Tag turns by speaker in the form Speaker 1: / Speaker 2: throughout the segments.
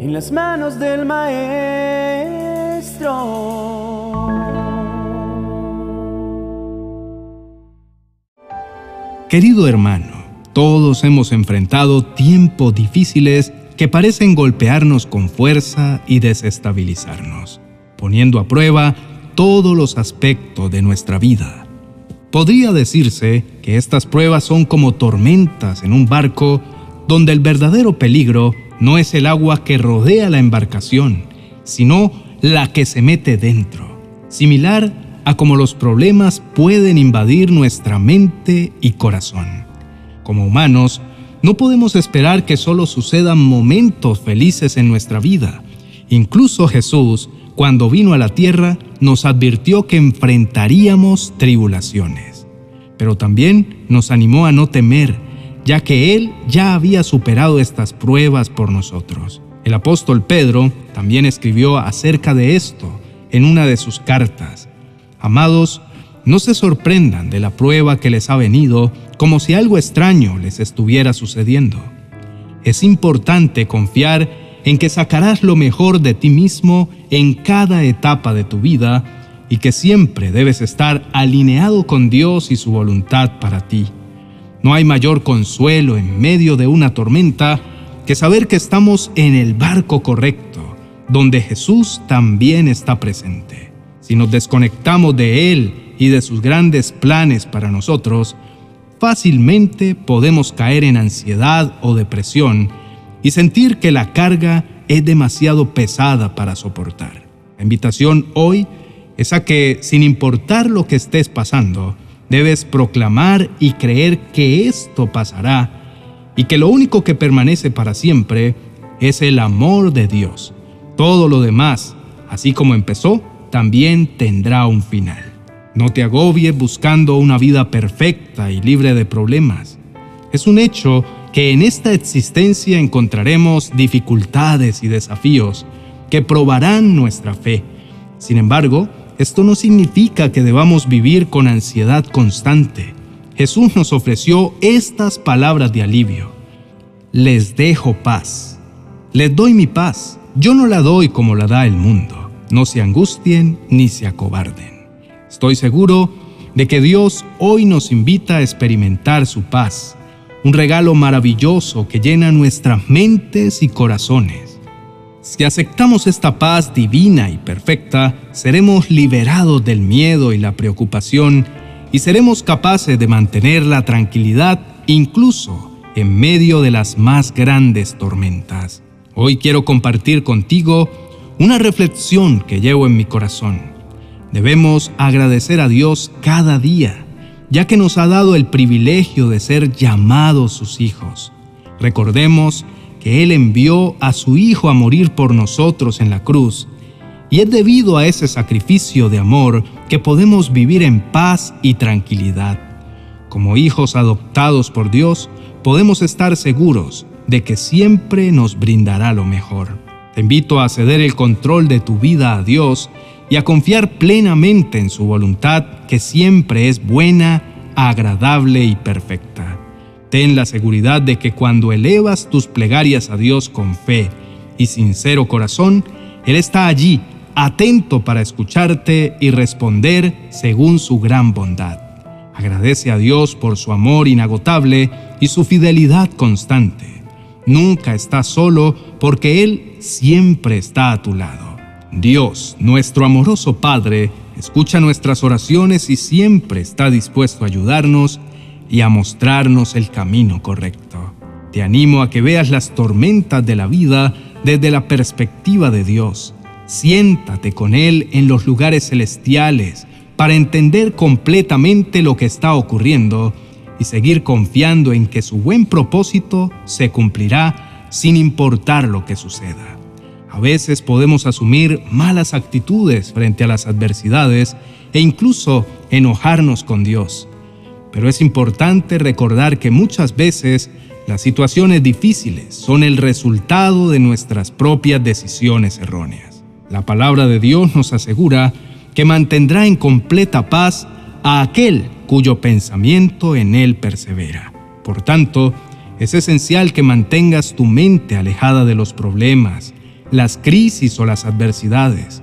Speaker 1: en las manos del Maestro.
Speaker 2: Querido hermano, todos hemos enfrentado tiempos difíciles que parecen golpearnos con fuerza y desestabilizarnos, poniendo a prueba todos los aspectos de nuestra vida. Podría decirse que estas pruebas son como tormentas en un barco donde el verdadero peligro no es el agua que rodea la embarcación, sino la que se mete dentro, similar a como los problemas pueden invadir nuestra mente y corazón. Como humanos, no podemos esperar que solo sucedan momentos felices en nuestra vida. Incluso Jesús, cuando vino a la tierra, nos advirtió que enfrentaríamos tribulaciones. Pero también nos animó a no temer, ya que Él ya había superado estas pruebas por nosotros. El apóstol Pedro también escribió acerca de esto en una de sus cartas. Amados, no se sorprendan de la prueba que les ha venido como si algo extraño les estuviera sucediendo. Es importante confiar en que sacarás lo mejor de ti mismo en cada etapa de tu vida y que siempre debes estar alineado con Dios y su voluntad para ti. No hay mayor consuelo en medio de una tormenta que saber que estamos en el barco correcto, donde Jesús también está presente. Si nos desconectamos de Él y de sus grandes planes para nosotros, fácilmente podemos caer en ansiedad o depresión y sentir que la carga es demasiado pesada para soportar. La invitación hoy es a que, sin importar lo que estés pasando, Debes proclamar y creer que esto pasará y que lo único que permanece para siempre es el amor de Dios. Todo lo demás, así como empezó, también tendrá un final. No te agobies buscando una vida perfecta y libre de problemas. Es un hecho que en esta existencia encontraremos dificultades y desafíos que probarán nuestra fe. Sin embargo, esto no significa que debamos vivir con ansiedad constante. Jesús nos ofreció estas palabras de alivio. Les dejo paz. Les doy mi paz. Yo no la doy como la da el mundo. No se angustien ni se acobarden. Estoy seguro de que Dios hoy nos invita a experimentar su paz, un regalo maravilloso que llena nuestras mentes y corazones. Si aceptamos esta paz divina y perfecta, seremos liberados del miedo y la preocupación y seremos capaces de mantener la tranquilidad incluso en medio de las más grandes tormentas. Hoy quiero compartir contigo una reflexión que llevo en mi corazón. Debemos agradecer a Dios cada día, ya que nos ha dado el privilegio de ser llamados sus hijos. Recordemos que Él envió a su Hijo a morir por nosotros en la cruz, y es debido a ese sacrificio de amor que podemos vivir en paz y tranquilidad. Como hijos adoptados por Dios, podemos estar seguros de que siempre nos brindará lo mejor. Te invito a ceder el control de tu vida a Dios y a confiar plenamente en su voluntad que siempre es buena, agradable y perfecta. Ten la seguridad de que cuando elevas tus plegarias a Dios con fe y sincero corazón, Él está allí, atento para escucharte y responder según su gran bondad. Agradece a Dios por su amor inagotable y su fidelidad constante. Nunca estás solo porque Él siempre está a tu lado. Dios, nuestro amoroso Padre, escucha nuestras oraciones y siempre está dispuesto a ayudarnos y a mostrarnos el camino correcto. Te animo a que veas las tormentas de la vida desde la perspectiva de Dios. Siéntate con Él en los lugares celestiales para entender completamente lo que está ocurriendo y seguir confiando en que su buen propósito se cumplirá sin importar lo que suceda. A veces podemos asumir malas actitudes frente a las adversidades e incluso enojarnos con Dios. Pero es importante recordar que muchas veces las situaciones difíciles son el resultado de nuestras propias decisiones erróneas. La palabra de Dios nos asegura que mantendrá en completa paz a aquel cuyo pensamiento en él persevera. Por tanto, es esencial que mantengas tu mente alejada de los problemas, las crisis o las adversidades.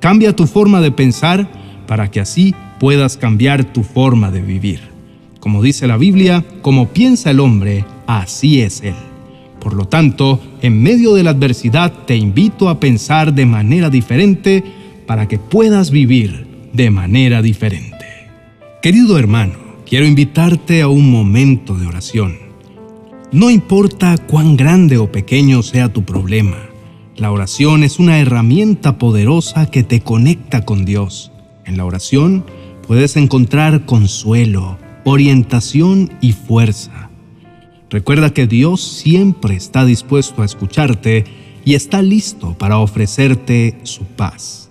Speaker 2: Cambia tu forma de pensar para que así puedas cambiar tu forma de vivir. Como dice la Biblia, como piensa el hombre, así es él. Por lo tanto, en medio de la adversidad te invito a pensar de manera diferente para que puedas vivir de manera diferente. Querido hermano, quiero invitarte a un momento de oración. No importa cuán grande o pequeño sea tu problema, la oración es una herramienta poderosa que te conecta con Dios. En la oración puedes encontrar consuelo, orientación y fuerza. Recuerda que Dios siempre está dispuesto a escucharte y está listo para ofrecerte su paz.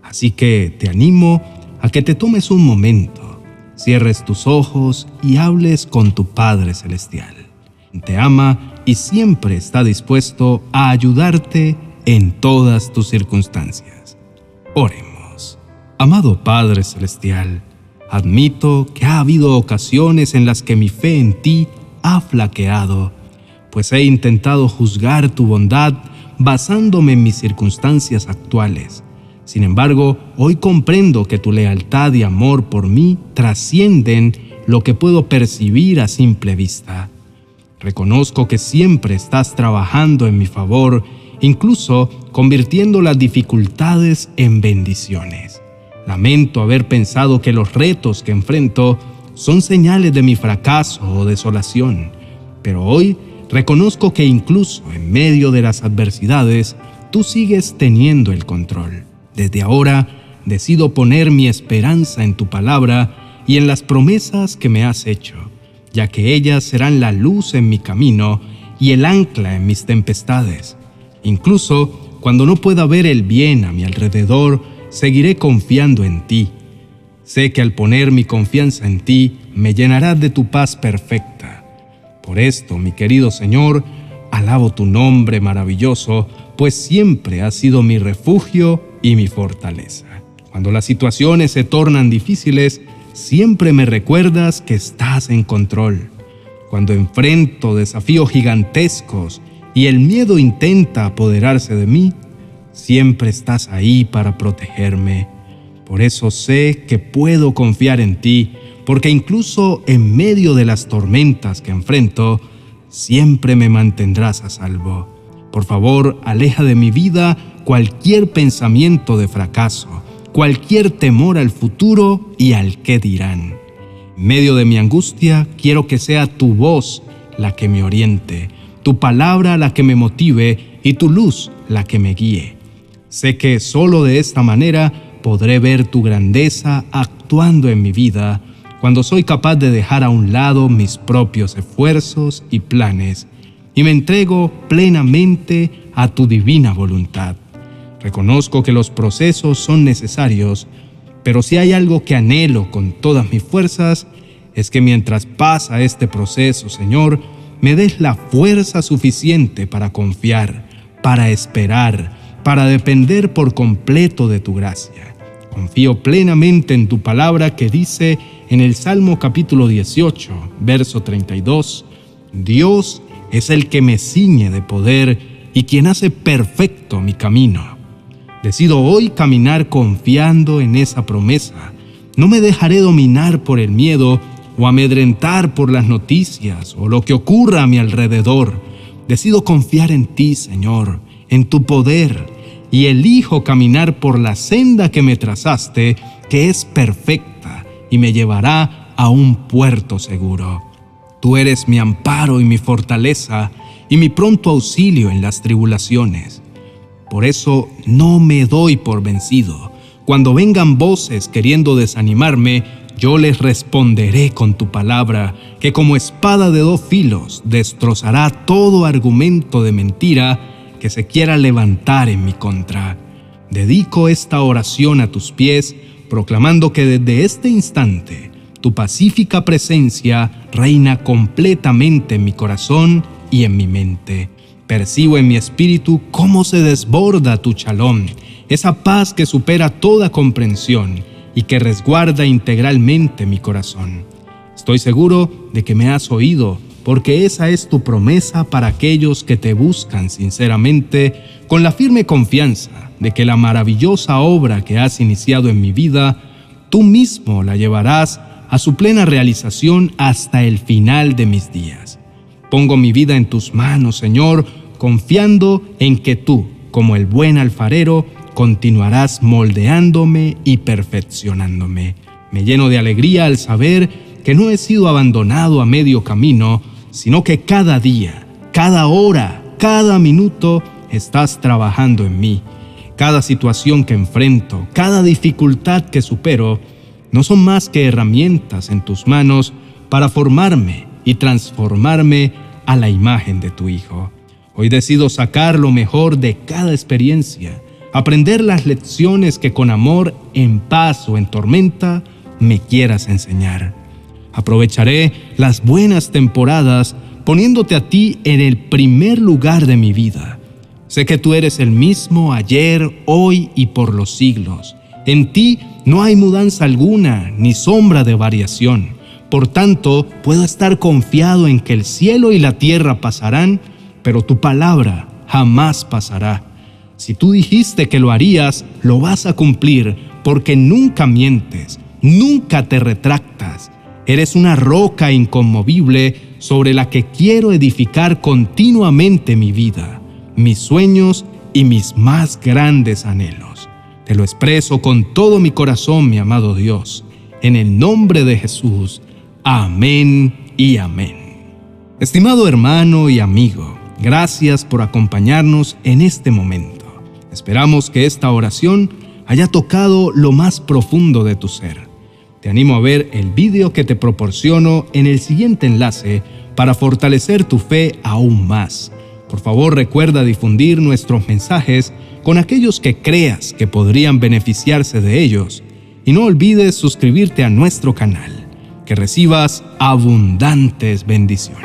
Speaker 2: Así que te animo a que te tomes un momento, cierres tus ojos y hables con tu Padre Celestial. Te ama y siempre está dispuesto a ayudarte en todas tus circunstancias. Oremos. Amado Padre Celestial, Admito que ha habido ocasiones en las que mi fe en ti ha flaqueado, pues he intentado juzgar tu bondad basándome en mis circunstancias actuales. Sin embargo, hoy comprendo que tu lealtad y amor por mí trascienden lo que puedo percibir a simple vista. Reconozco que siempre estás trabajando en mi favor, incluso convirtiendo las dificultades en bendiciones. Lamento haber pensado que los retos que enfrento son señales de mi fracaso o desolación, pero hoy reconozco que incluso en medio de las adversidades, tú sigues teniendo el control. Desde ahora, decido poner mi esperanza en tu palabra y en las promesas que me has hecho, ya que ellas serán la luz en mi camino y el ancla en mis tempestades. Incluso cuando no pueda ver el bien a mi alrededor, seguiré confiando en ti. Sé que al poner mi confianza en ti, me llenarás de tu paz perfecta. Por esto, mi querido Señor, alabo tu nombre maravilloso, pues siempre has sido mi refugio y mi fortaleza. Cuando las situaciones se tornan difíciles, siempre me recuerdas que estás en control. Cuando enfrento desafíos gigantescos y el miedo intenta apoderarse de mí, siempre estás ahí para protegerme. Por eso sé que puedo confiar en ti, porque incluso en medio de las tormentas que enfrento, siempre me mantendrás a salvo. Por favor, aleja de mi vida cualquier pensamiento de fracaso, cualquier temor al futuro y al qué dirán. En medio de mi angustia, quiero que sea tu voz la que me oriente, tu palabra la que me motive y tu luz la que me guíe. Sé que solo de esta manera podré ver tu grandeza actuando en mi vida cuando soy capaz de dejar a un lado mis propios esfuerzos y planes y me entrego plenamente a tu divina voluntad. Reconozco que los procesos son necesarios, pero si hay algo que anhelo con todas mis fuerzas, es que mientras pasa este proceso, Señor, me des la fuerza suficiente para confiar, para esperar, para depender por completo de tu gracia. Confío plenamente en tu palabra que dice en el Salmo capítulo 18, verso 32, Dios es el que me ciñe de poder y quien hace perfecto mi camino. Decido hoy caminar confiando en esa promesa. No me dejaré dominar por el miedo o amedrentar por las noticias o lo que ocurra a mi alrededor. Decido confiar en ti, Señor, en tu poder, y elijo caminar por la senda que me trazaste, que es perfecta y me llevará a un puerto seguro. Tú eres mi amparo y mi fortaleza y mi pronto auxilio en las tribulaciones. Por eso no me doy por vencido. Cuando vengan voces queriendo desanimarme, yo les responderé con tu palabra, que como espada de dos filos destrozará todo argumento de mentira que se quiera levantar en mi contra. Dedico esta oración a tus pies, proclamando que desde este instante tu pacífica presencia reina completamente en mi corazón y en mi mente. Percibo en mi espíritu cómo se desborda tu chalón, esa paz que supera toda comprensión y que resguarda integralmente mi corazón. Estoy seguro de que me has oído porque esa es tu promesa para aquellos que te buscan sinceramente, con la firme confianza de que la maravillosa obra que has iniciado en mi vida, tú mismo la llevarás a su plena realización hasta el final de mis días. Pongo mi vida en tus manos, Señor, confiando en que tú, como el buen alfarero, continuarás moldeándome y perfeccionándome. Me lleno de alegría al saber que no he sido abandonado a medio camino, sino que cada día, cada hora, cada minuto estás trabajando en mí. Cada situación que enfrento, cada dificultad que supero, no son más que herramientas en tus manos para formarme y transformarme a la imagen de tu Hijo. Hoy decido sacar lo mejor de cada experiencia, aprender las lecciones que con amor, en paz o en tormenta me quieras enseñar. Aprovecharé las buenas temporadas poniéndote a ti en el primer lugar de mi vida. Sé que tú eres el mismo ayer, hoy y por los siglos. En ti no hay mudanza alguna ni sombra de variación. Por tanto, puedo estar confiado en que el cielo y la tierra pasarán, pero tu palabra jamás pasará. Si tú dijiste que lo harías, lo vas a cumplir, porque nunca mientes, nunca te retractas Eres una roca inconmovible sobre la que quiero edificar continuamente mi vida, mis sueños y mis más grandes anhelos. Te lo expreso con todo mi corazón, mi amado Dios. En el nombre de Jesús. Amén y amén. Estimado hermano y amigo, gracias por acompañarnos en este momento. Esperamos que esta oración haya tocado lo más profundo de tu ser te animo a ver el vídeo que te proporciono en el siguiente enlace para fortalecer tu fe aún más. Por favor recuerda difundir nuestros mensajes con aquellos que creas que podrían beneficiarse de ellos y no olvides suscribirte a nuestro canal. Que recibas abundantes bendiciones.